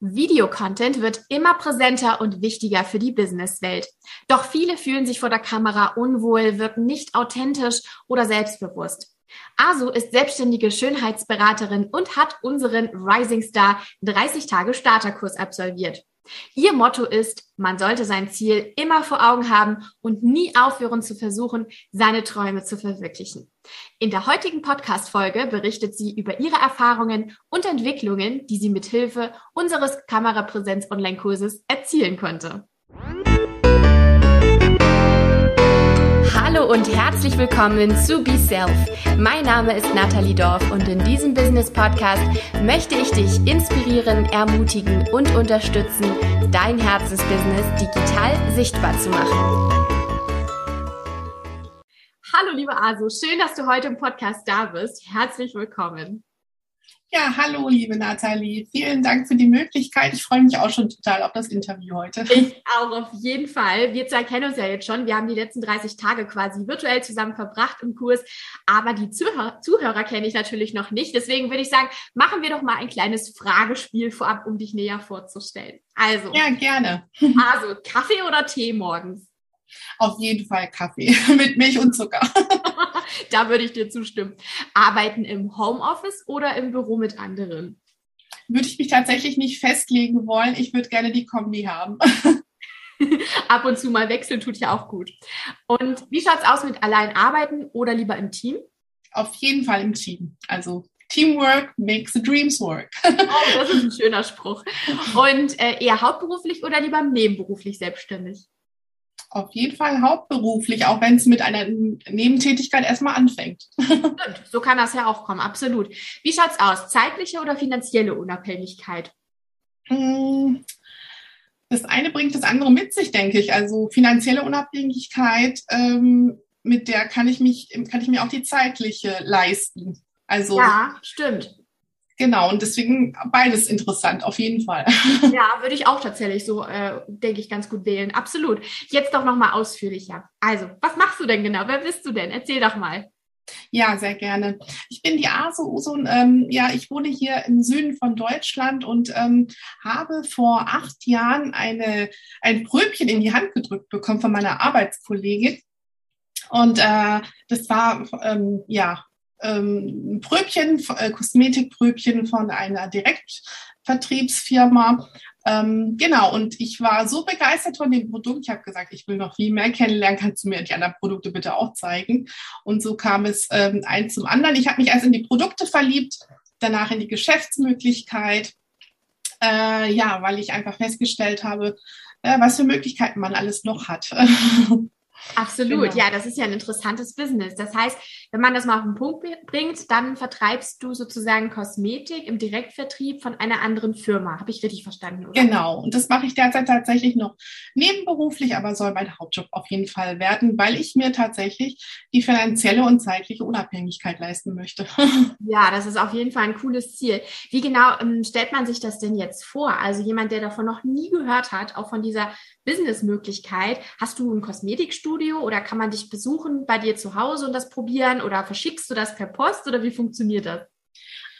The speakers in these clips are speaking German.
Videocontent wird immer präsenter und wichtiger für die Businesswelt. Doch viele fühlen sich vor der Kamera unwohl, wirken nicht authentisch oder selbstbewusst. Asu ist selbstständige Schönheitsberaterin und hat unseren Rising Star 30 Tage Starterkurs absolviert. Ihr Motto ist, man sollte sein Ziel immer vor Augen haben und nie aufhören zu versuchen, seine Träume zu verwirklichen. In der heutigen Podcast-Folge berichtet sie über ihre Erfahrungen und Entwicklungen, die sie mit Hilfe unseres Kamerapräsenz-Online-Kurses erzielen konnte. Hallo und herzlich willkommen zu Be Self. Mein Name ist Nathalie Dorf und in diesem Business Podcast möchte ich dich inspirieren, ermutigen und unterstützen, dein Herzensbusiness digital sichtbar zu machen. Hallo liebe Asu, schön, dass du heute im Podcast da bist. Herzlich willkommen. Ja, hallo, liebe Nathalie. Vielen Dank für die Möglichkeit. Ich freue mich auch schon total auf das Interview heute. Ich auch auf jeden Fall. Wir zwei kennen uns ja jetzt schon. Wir haben die letzten 30 Tage quasi virtuell zusammen verbracht im Kurs. Aber die Zuhörer, Zuhörer kenne ich natürlich noch nicht. Deswegen würde ich sagen, machen wir doch mal ein kleines Fragespiel vorab, um dich näher vorzustellen. Also. Ja, gerne. Also, Kaffee oder Tee morgens? Auf jeden Fall Kaffee mit Milch und Zucker. da würde ich dir zustimmen. Arbeiten im Homeoffice oder im Büro mit anderen? Würde ich mich tatsächlich nicht festlegen wollen. Ich würde gerne die Kombi haben. Ab und zu mal wechseln tut ja auch gut. Und wie schaut es aus mit allein arbeiten oder lieber im Team? Auf jeden Fall im Team. Also Teamwork makes the dreams work. oh, das ist ein schöner Spruch. Und äh, eher hauptberuflich oder lieber nebenberuflich selbstständig? Auf jeden Fall hauptberuflich, auch wenn es mit einer Nebentätigkeit erstmal anfängt. Stimmt, so kann das ja auch kommen, absolut. Wie schaut's aus? Zeitliche oder finanzielle Unabhängigkeit? Hm, das eine bringt das andere mit sich, denke ich. Also finanzielle Unabhängigkeit, ähm, mit der kann ich mich, kann ich mir auch die zeitliche leisten. Also ja, stimmt. Genau, und deswegen beides interessant, auf jeden Fall. Ja, würde ich auch tatsächlich so, äh, denke ich, ganz gut wählen. Absolut. Jetzt doch nochmal ausführlicher. Also, was machst du denn genau? Wer bist du denn? Erzähl doch mal. Ja, sehr gerne. Ich bin die Aso Usun. Ähm, ja, ich wohne hier im Süden von Deutschland und ähm, habe vor acht Jahren eine, ein Pröbchen in die Hand gedrückt bekommen von meiner Arbeitskollegin. Und äh, das war ähm, ja ähm, Pröbchen, äh, Kosmetikpröbchen von einer Direktvertriebsfirma. Ähm, genau, und ich war so begeistert von dem Produkt. Ich habe gesagt, ich will noch viel mehr kennenlernen. Kannst du mir die anderen Produkte bitte auch zeigen? Und so kam es ähm, eins zum anderen. Ich habe mich erst in die Produkte verliebt, danach in die Geschäftsmöglichkeit. Äh, ja, weil ich einfach festgestellt habe, äh, was für Möglichkeiten man alles noch hat. Absolut, genau. ja, das ist ja ein interessantes Business. Das heißt, wenn man das mal auf den Punkt bringt, dann vertreibst du sozusagen Kosmetik im Direktvertrieb von einer anderen Firma. Habe ich richtig verstanden, oder? Genau, und das mache ich derzeit tatsächlich noch nebenberuflich, aber soll mein Hauptjob auf jeden Fall werden, weil ich mir tatsächlich die finanzielle und zeitliche Unabhängigkeit leisten möchte. Ja, das ist auf jeden Fall ein cooles Ziel. Wie genau ähm, stellt man sich das denn jetzt vor? Also jemand, der davon noch nie gehört hat, auch von dieser Businessmöglichkeit. Hast du ein Kosmetikstudio oder kann man dich besuchen bei dir zu Hause und das probieren oder verschickst du das per Post oder wie funktioniert das?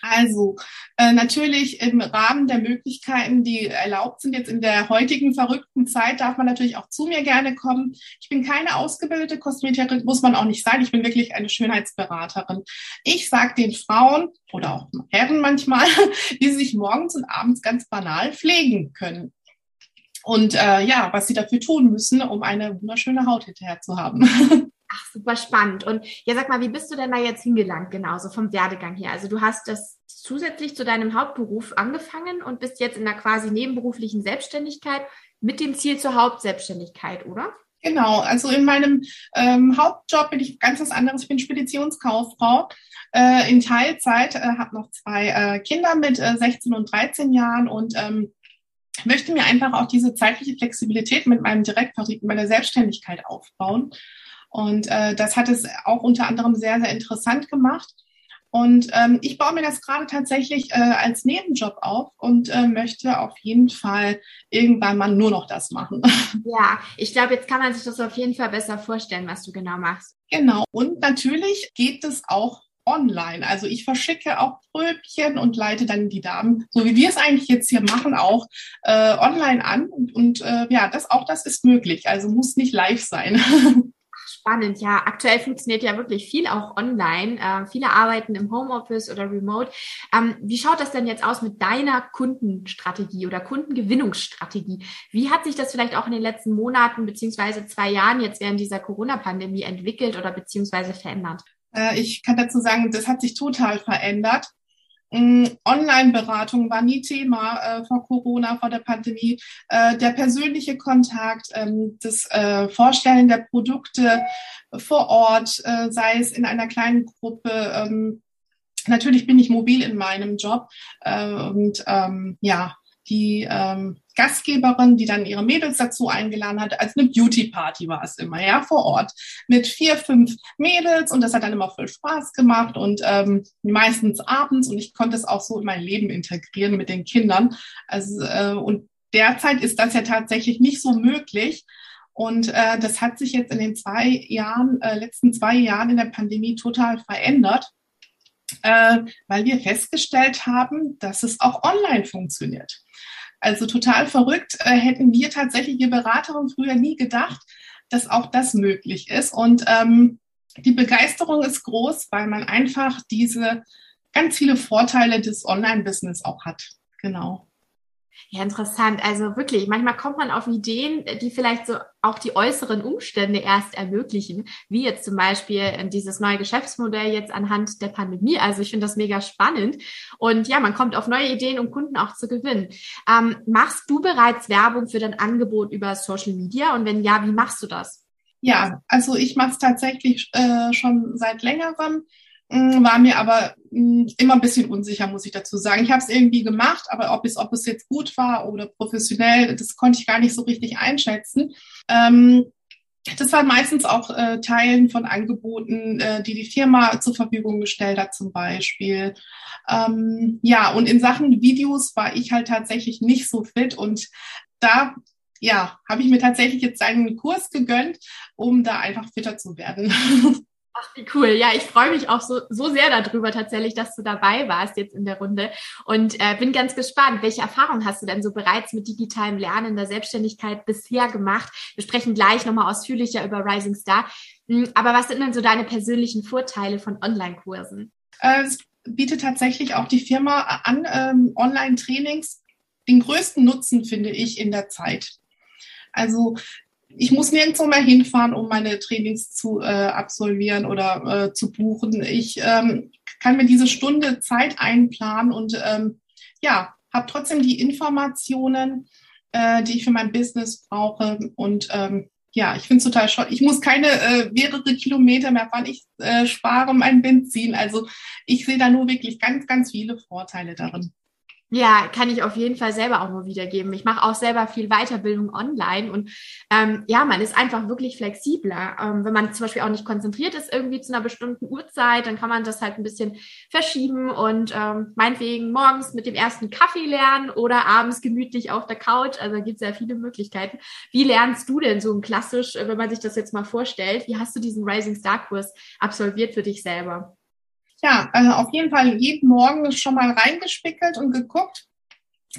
Also äh, natürlich im Rahmen der Möglichkeiten, die erlaubt sind, jetzt in der heutigen verrückten Zeit, darf man natürlich auch zu mir gerne kommen. Ich bin keine ausgebildete Kosmetikerin, muss man auch nicht sein. Ich bin wirklich eine Schönheitsberaterin. Ich sage den Frauen oder auch Herren manchmal, die sich morgens und abends ganz banal pflegen können und äh, ja, was sie dafür tun müssen, um eine wunderschöne Haut hinterher zu haben. Ach, super spannend. Und ja, sag mal, wie bist du denn da jetzt hingelangt, genauso vom Werdegang her? Also du hast das zusätzlich zu deinem Hauptberuf angefangen und bist jetzt in der quasi nebenberuflichen Selbstständigkeit mit dem Ziel zur Hauptselbstständigkeit, oder? Genau, also in meinem ähm, Hauptjob bin ich ganz was anderes. Ich bin Speditionskauffrau äh, in Teilzeit, äh, habe noch zwei äh, Kinder mit äh, 16 und 13 Jahren und ähm, möchte mir einfach auch diese zeitliche Flexibilität mit meinem Direktvertrieb, meiner Selbstständigkeit aufbauen. Und äh, das hat es auch unter anderem sehr, sehr interessant gemacht. Und ähm, ich baue mir das gerade tatsächlich äh, als Nebenjob auf und äh, möchte auf jeden Fall irgendwann mal nur noch das machen. Ja, ich glaube, jetzt kann man sich das auf jeden Fall besser vorstellen, was du genau machst. Genau. Und natürlich geht es auch online. Also ich verschicke auch Pröbchen und leite dann die Damen, so wie wir es eigentlich jetzt hier machen, auch äh, online an. Und, und äh, ja, das auch das ist möglich. Also muss nicht live sein. Spannend, ja. Aktuell funktioniert ja wirklich viel auch online. Äh, viele arbeiten im Homeoffice oder remote. Ähm, wie schaut das denn jetzt aus mit deiner Kundenstrategie oder Kundengewinnungsstrategie? Wie hat sich das vielleicht auch in den letzten Monaten beziehungsweise zwei Jahren jetzt während dieser Corona-Pandemie entwickelt oder beziehungsweise verändert? Äh, ich kann dazu sagen, das hat sich total verändert. Mm, Online-Beratung war nie Thema äh, vor Corona, vor der Pandemie. Äh, der persönliche Kontakt, ähm, das äh, Vorstellen der Produkte vor Ort, äh, sei es in einer kleinen Gruppe. Ähm, natürlich bin ich mobil in meinem Job äh, und ähm, ja, die ähm, Gastgeberin, die dann ihre Mädels dazu eingeladen hat, als eine Beauty-Party war es immer, ja, vor Ort. Mit vier, fünf Mädels und das hat dann immer voll Spaß gemacht und ähm, meistens abends und ich konnte es auch so in mein Leben integrieren mit den Kindern. Also, äh, und derzeit ist das ja tatsächlich nicht so möglich. Und äh, das hat sich jetzt in den zwei Jahren, äh, letzten zwei Jahren in der Pandemie total verändert, äh, weil wir festgestellt haben, dass es auch online funktioniert. Also total verrückt. Äh, hätten wir tatsächlich, wir Beraterin, früher nie gedacht, dass auch das möglich ist. Und ähm, die Begeisterung ist groß, weil man einfach diese ganz viele Vorteile des Online-Business auch hat. Genau. Ja, interessant. Also wirklich, manchmal kommt man auf Ideen, die vielleicht so auch die äußeren Umstände erst ermöglichen, wie jetzt zum Beispiel äh, dieses neue Geschäftsmodell jetzt anhand der Pandemie. Also ich finde das mega spannend. Und ja, man kommt auf neue Ideen, um Kunden auch zu gewinnen. Ähm, machst du bereits Werbung für dein Angebot über Social Media? Und wenn ja, wie machst du das? Ja, also ich mache es tatsächlich äh, schon seit längerem. Mm, war mir aber mm, immer ein bisschen unsicher, muss ich dazu sagen. Ich habe es irgendwie gemacht, aber ob es, ob es jetzt gut war oder professionell, das konnte ich gar nicht so richtig einschätzen. Ähm, das war meistens auch äh, Teilen von Angeboten, äh, die die Firma zur Verfügung gestellt hat, zum Beispiel. Ähm, ja, und in Sachen Videos war ich halt tatsächlich nicht so fit und da ja, habe ich mir tatsächlich jetzt einen Kurs gegönnt, um da einfach fitter zu werden. Ach, wie cool. Ja, ich freue mich auch so, so sehr darüber tatsächlich, dass du dabei warst jetzt in der Runde und äh, bin ganz gespannt. Welche Erfahrungen hast du denn so bereits mit digitalem Lernen in der Selbstständigkeit bisher gemacht? Wir sprechen gleich nochmal ausführlicher über Rising Star. Hm, aber was sind denn so deine persönlichen Vorteile von Online-Kursen? Äh, es bietet tatsächlich auch die Firma an, ähm, Online-Trainings. Den größten Nutzen finde ich in der Zeit. Also ich muss nirgendwo mehr hinfahren, um meine Trainings zu äh, absolvieren oder äh, zu buchen. Ich ähm, kann mir diese Stunde Zeit einplanen und ähm, ja, habe trotzdem die Informationen, äh, die ich für mein Business brauche. Und ähm, ja, ich finde es total schön. Ich muss keine äh, mehrere Kilometer mehr fahren. Ich äh, spare mein Benzin. Also ich sehe da nur wirklich ganz, ganz viele Vorteile darin. Ja, kann ich auf jeden Fall selber auch nur wiedergeben. Ich mache auch selber viel Weiterbildung online und ähm, ja, man ist einfach wirklich flexibler. Ähm, wenn man zum Beispiel auch nicht konzentriert ist irgendwie zu einer bestimmten Uhrzeit, dann kann man das halt ein bisschen verschieben und ähm, meinetwegen morgens mit dem ersten Kaffee lernen oder abends gemütlich auf der Couch. Also da gibt es ja viele Möglichkeiten. Wie lernst du denn so ein klassisch, äh, wenn man sich das jetzt mal vorstellt? Wie hast du diesen Rising Star Kurs absolviert für dich selber? Ja, also auf jeden Fall jeden Morgen schon mal reingespickelt und geguckt,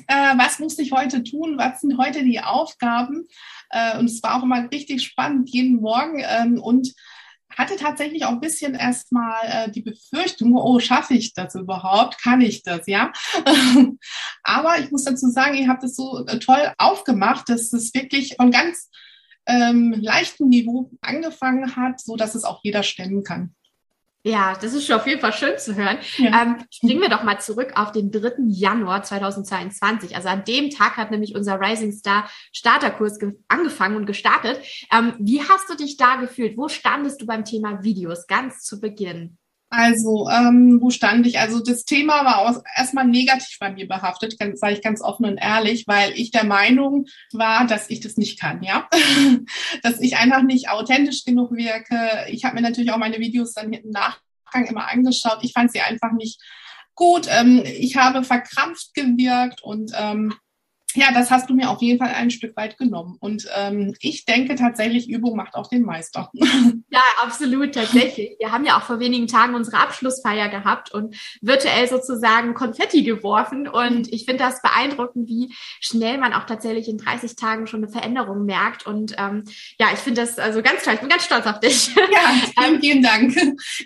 äh, was muss ich heute tun, was sind heute die Aufgaben. Äh, und es war auch immer richtig spannend jeden Morgen ähm, und hatte tatsächlich auch ein bisschen erstmal äh, die Befürchtung, oh, schaffe ich das überhaupt? Kann ich das, ja? Aber ich muss dazu sagen, ihr habt es so äh, toll aufgemacht, dass es wirklich von ganz ähm, leichtem Niveau angefangen hat, so dass es auch jeder stemmen kann. Ja, das ist schon auf jeden Fall schön zu hören. Ja. Ähm, springen wir doch mal zurück auf den 3. Januar 2022. Also an dem Tag hat nämlich unser Rising Star Starterkurs angefangen und gestartet. Ähm, wie hast du dich da gefühlt? Wo standest du beim Thema Videos ganz zu Beginn? Also, ähm, wo stand ich? Also das Thema war aus, erstmal negativ bei mir behaftet, sage ich ganz offen und ehrlich, weil ich der Meinung war, dass ich das nicht kann, ja. dass ich einfach nicht authentisch genug wirke. Ich habe mir natürlich auch meine Videos dann im Nachgang immer angeschaut. Ich fand sie einfach nicht gut. Ähm, ich habe verkrampft gewirkt und ähm, ja, das hast du mir auf jeden Fall ein Stück weit genommen. Und ähm, ich denke tatsächlich, Übung macht auch den Meister. Ja, absolut, tatsächlich. Wir haben ja auch vor wenigen Tagen unsere Abschlussfeier gehabt und virtuell sozusagen Konfetti geworfen. Und ich finde das beeindruckend, wie schnell man auch tatsächlich in 30 Tagen schon eine Veränderung merkt. Und ähm, ja, ich finde das also ganz toll. Ich bin ganz stolz auf dich. Ja, vielen, vielen Dank.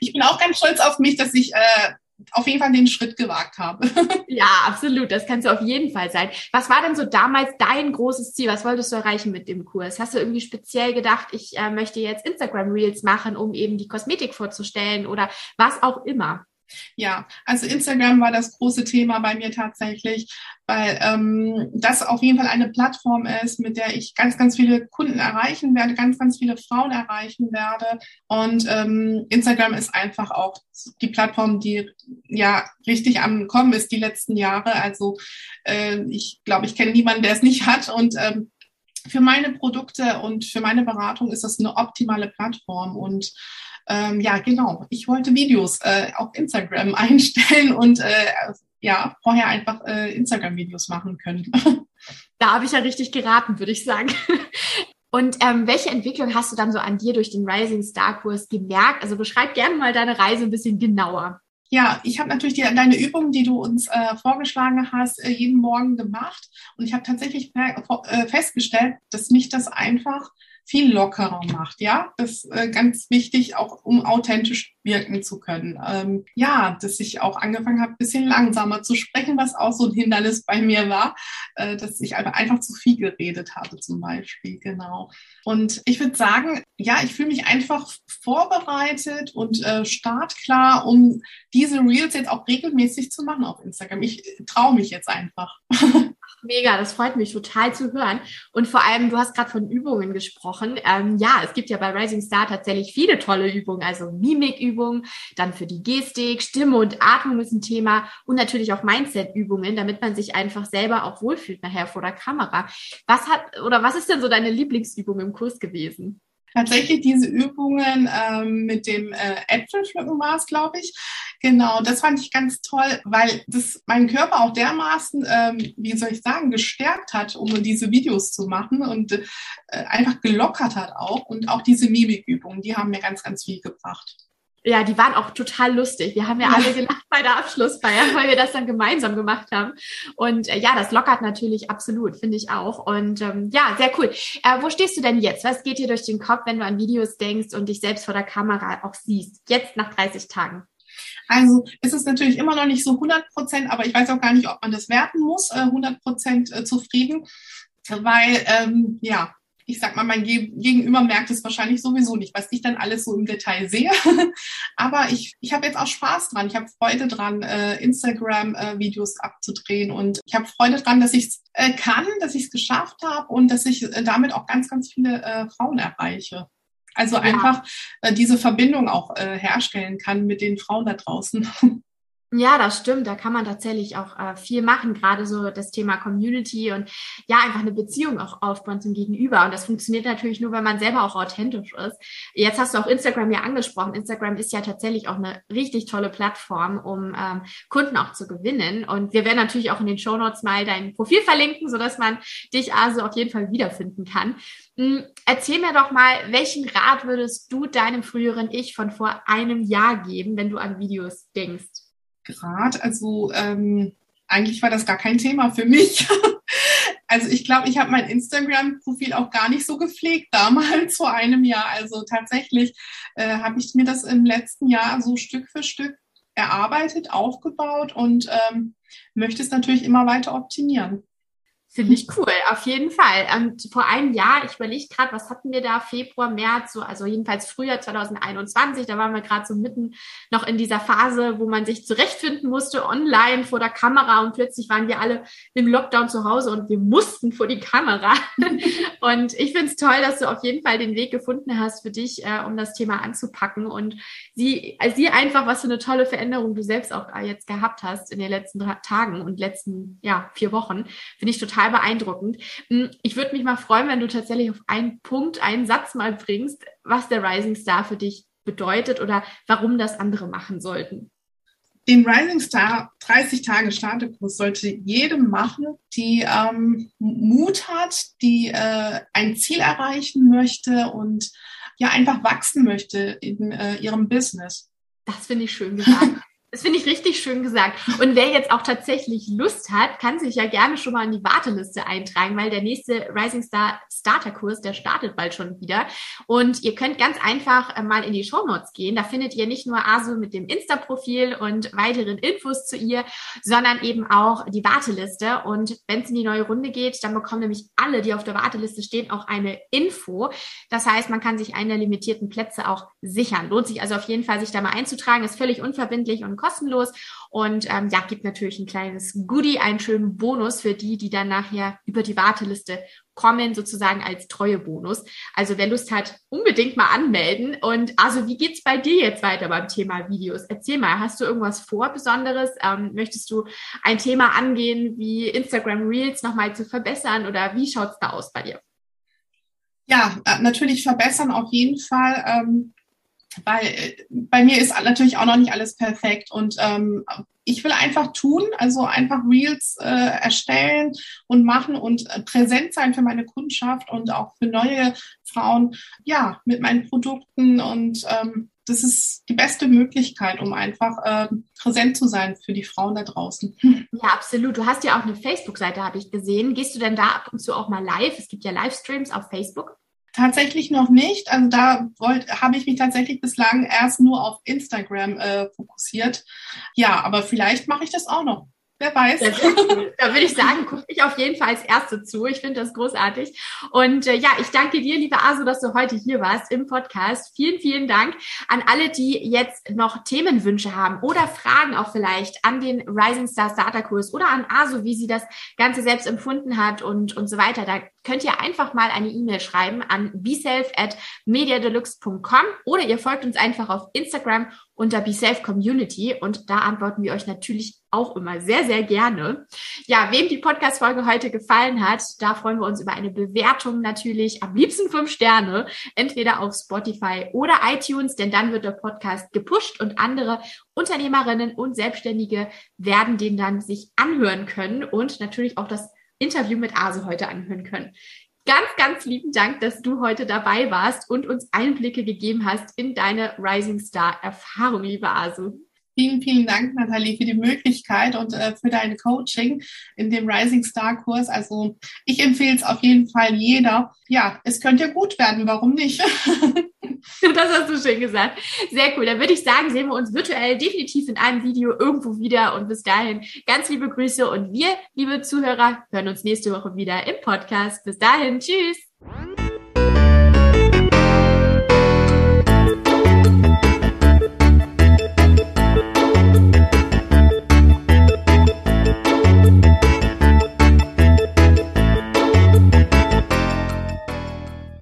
Ich bin auch ganz stolz auf mich, dass ich äh, auf jeden Fall den Schritt gewagt habe. Ja, absolut. Das kannst du auf jeden Fall sein. Was war denn so damals dein großes Ziel? Was wolltest du erreichen mit dem Kurs? Hast du irgendwie speziell gedacht, ich äh, möchte jetzt Instagram Reels machen, um eben die Kosmetik vorzustellen oder was auch immer? Ja, also Instagram war das große Thema bei mir tatsächlich, weil ähm, das auf jeden Fall eine Plattform ist, mit der ich ganz, ganz viele Kunden erreichen werde, ganz, ganz viele Frauen erreichen werde. Und ähm, Instagram ist einfach auch die Plattform, die ja richtig am Kommen ist die letzten Jahre. Also äh, ich glaube, ich kenne niemanden, der es nicht hat. Und ähm, für meine Produkte und für meine Beratung ist das eine optimale Plattform und ähm, ja, genau. Ich wollte Videos äh, auf Instagram einstellen und äh, ja, vorher einfach äh, Instagram-Videos machen können. Da habe ich ja richtig geraten, würde ich sagen. Und ähm, welche Entwicklung hast du dann so an dir durch den Rising Star Kurs gemerkt? Also beschreib gerne mal deine Reise ein bisschen genauer. Ja, ich habe natürlich die, deine Übungen, die du uns äh, vorgeschlagen hast, äh, jeden Morgen gemacht. Und ich habe tatsächlich äh, festgestellt, dass mich das einfach viel lockerer macht. Ja, das ist äh, ganz wichtig, auch um authentisch wirken zu können. Ähm, ja, dass ich auch angefangen habe, bisschen langsamer zu sprechen, was auch so ein Hindernis bei mir war, äh, dass ich einfach zu viel geredet habe zum Beispiel. Genau. Und ich würde sagen, ja, ich fühle mich einfach vorbereitet und äh, startklar, um diese Reels jetzt auch regelmäßig zu machen auf Instagram. Ich traue mich jetzt einfach. Mega, das freut mich total zu hören. Und vor allem, du hast gerade von Übungen gesprochen. Ähm, ja, es gibt ja bei Rising Star tatsächlich viele tolle Übungen, also Mimikübungen, dann für die Gestik, Stimme und Atmung ist ein Thema und natürlich auch Mindset-Übungen, damit man sich einfach selber auch wohlfühlt nachher vor der Kamera. Was hat oder was ist denn so deine Lieblingsübung im Kurs gewesen? Tatsächlich diese Übungen ähm, mit dem äh, Äpfelpflücken war es, glaube ich. Genau, das fand ich ganz toll, weil das meinen Körper auch dermaßen, ähm, wie soll ich sagen, gestärkt hat, um diese Videos zu machen und äh, einfach gelockert hat auch. Und auch diese Mimikübungen, die haben mir ganz, ganz viel gebracht ja, die waren auch total lustig. Wir haben ja alle gelacht bei der Abschlussfeier, weil wir das dann gemeinsam gemacht haben. Und äh, ja, das lockert natürlich absolut, finde ich auch. Und ähm, ja, sehr cool. Äh, wo stehst du denn jetzt? Was geht dir durch den Kopf, wenn du an Videos denkst und dich selbst vor der Kamera auch siehst? Jetzt nach 30 Tagen. Also es ist natürlich immer noch nicht so 100 Prozent, aber ich weiß auch gar nicht, ob man das werten muss, äh, 100 Prozent äh, zufrieden, weil ähm, ja, ich sag mal, mein Gegenüber merkt es wahrscheinlich sowieso nicht, was ich dann alles so im Detail sehe. Aber ich, ich habe jetzt auch Spaß dran. Ich habe Freude dran, äh, Instagram-Videos äh, abzudrehen. Und ich habe Freude dran, dass ich es äh, kann, dass ich es geschafft habe und dass ich äh, damit auch ganz, ganz viele äh, Frauen erreiche. Also ja. einfach äh, diese Verbindung auch äh, herstellen kann mit den Frauen da draußen. Ja, das stimmt. Da kann man tatsächlich auch äh, viel machen, gerade so das Thema Community und ja, einfach eine Beziehung auch aufbauen zum Gegenüber. Und das funktioniert natürlich nur, wenn man selber auch authentisch ist. Jetzt hast du auch Instagram ja angesprochen. Instagram ist ja tatsächlich auch eine richtig tolle Plattform, um ähm, Kunden auch zu gewinnen. Und wir werden natürlich auch in den Show Notes mal dein Profil verlinken, sodass man dich also auf jeden Fall wiederfinden kann. Hm, erzähl mir doch mal, welchen Rat würdest du deinem früheren Ich von vor einem Jahr geben, wenn du an Videos denkst? Grad. Also ähm, eigentlich war das gar kein Thema für mich. also ich glaube, ich habe mein Instagram-Profil auch gar nicht so gepflegt damals vor einem Jahr. Also tatsächlich äh, habe ich mir das im letzten Jahr so Stück für Stück erarbeitet, aufgebaut und ähm, möchte es natürlich immer weiter optimieren. Finde ich cool, auf jeden Fall. Und vor einem Jahr, ich überlege gerade, was hatten wir da, Februar, März, so, also jedenfalls Frühjahr 2021, da waren wir gerade so mitten noch in dieser Phase, wo man sich zurechtfinden musste, online vor der Kamera und plötzlich waren wir alle im Lockdown zu Hause und wir mussten vor die Kamera. und ich finde es toll, dass du auf jeden Fall den Weg gefunden hast für dich, äh, um das Thema anzupacken und sie, also sie einfach, was für eine tolle Veränderung du selbst auch äh, jetzt gehabt hast in den letzten Tagen und letzten, ja, vier Wochen. Finde ich total total beeindruckend. Hm, ich würde mich mal freuen, wenn du tatsächlich auf einen Punkt, einen Satz mal bringst, was der Rising Star für dich bedeutet oder warum das andere machen sollten. den Rising Star 30 Tage Startekurs sollte jede machen, die ähm, Mut hat, die äh, ein Ziel erreichen möchte und ja einfach wachsen möchte in äh, ihrem Business. Das finde ich schön gesagt. Das finde ich richtig schön gesagt. Und wer jetzt auch tatsächlich Lust hat, kann sich ja gerne schon mal in die Warteliste eintragen, weil der nächste Rising Star Starter-Kurs, der startet bald schon wieder. Und ihr könnt ganz einfach äh, mal in die Show Notes gehen. Da findet ihr nicht nur Asu mit dem Insta-Profil und weiteren Infos zu ihr, sondern eben auch die Warteliste. Und wenn es in die neue Runde geht, dann bekommen nämlich alle, die auf der Warteliste stehen, auch eine Info. Das heißt, man kann sich einen der limitierten Plätze auch sichern. Lohnt sich also auf jeden Fall, sich da mal einzutragen. Ist völlig unverbindlich und kostenlos und ähm, ja, gibt natürlich ein kleines Goodie, einen schönen Bonus für die, die dann nachher über die Warteliste kommen, sozusagen als treue Bonus. Also wer Lust hat, unbedingt mal anmelden. Und also, wie geht's bei dir jetzt weiter beim Thema Videos? Erzähl mal, hast du irgendwas vor Besonderes? Ähm, möchtest du ein Thema angehen, wie Instagram Reels nochmal zu verbessern oder wie schaut's da aus bei dir? Ja, äh, natürlich verbessern auf jeden Fall. Ähm, weil äh, bei mir ist natürlich auch noch nicht alles perfekt und ähm, ich will einfach tun, also einfach Reels äh, erstellen und machen und äh, präsent sein für meine Kundschaft und auch für neue Frauen, ja, mit meinen Produkten und ähm, das ist die beste Möglichkeit, um einfach äh, präsent zu sein für die Frauen da draußen. Ja, absolut. Du hast ja auch eine Facebook-Seite, habe ich gesehen. Gehst du denn da ab und zu auch mal live? Es gibt ja Livestreams auf Facebook. Tatsächlich noch nicht. Also da habe ich mich tatsächlich bislang erst nur auf Instagram äh, fokussiert. Ja, aber vielleicht mache ich das auch noch. Wer weiß. Da würde ich sagen, gucke ich auf jeden Fall als Erste zu. Ich finde das großartig. Und äh, ja, ich danke dir, liebe Asu, dass du heute hier warst im Podcast. Vielen, vielen Dank an alle, die jetzt noch Themenwünsche haben oder Fragen auch vielleicht an den Rising Star Starter Kurs oder an Asu, wie sie das Ganze selbst empfunden hat und, und so weiter. Da könnt ihr einfach mal eine E-Mail schreiben an beself at mediadeluxe.com oder ihr folgt uns einfach auf Instagram unter BeSafe Community und da antworten wir euch natürlich auch immer sehr, sehr gerne. Ja, wem die Podcast-Folge heute gefallen hat, da freuen wir uns über eine Bewertung natürlich. Am liebsten fünf Sterne, entweder auf Spotify oder iTunes, denn dann wird der Podcast gepusht und andere Unternehmerinnen und Selbstständige werden den dann sich anhören können und natürlich auch das Interview mit Ase heute anhören können. Ganz, ganz lieben Dank, dass du heute dabei warst und uns Einblicke gegeben hast in deine Rising Star Erfahrung, liebe Asu. Vielen, vielen Dank, Nathalie, für die Möglichkeit und äh, für dein Coaching in dem Rising Star Kurs. Also ich empfehle es auf jeden Fall jeder. Ja, es könnte ja gut werden, warum nicht? Das hast du schön gesagt. Sehr cool. Dann würde ich sagen, sehen wir uns virtuell definitiv in einem Video irgendwo wieder. Und bis dahin ganz liebe Grüße. Und wir, liebe Zuhörer, hören uns nächste Woche wieder im Podcast. Bis dahin. Tschüss.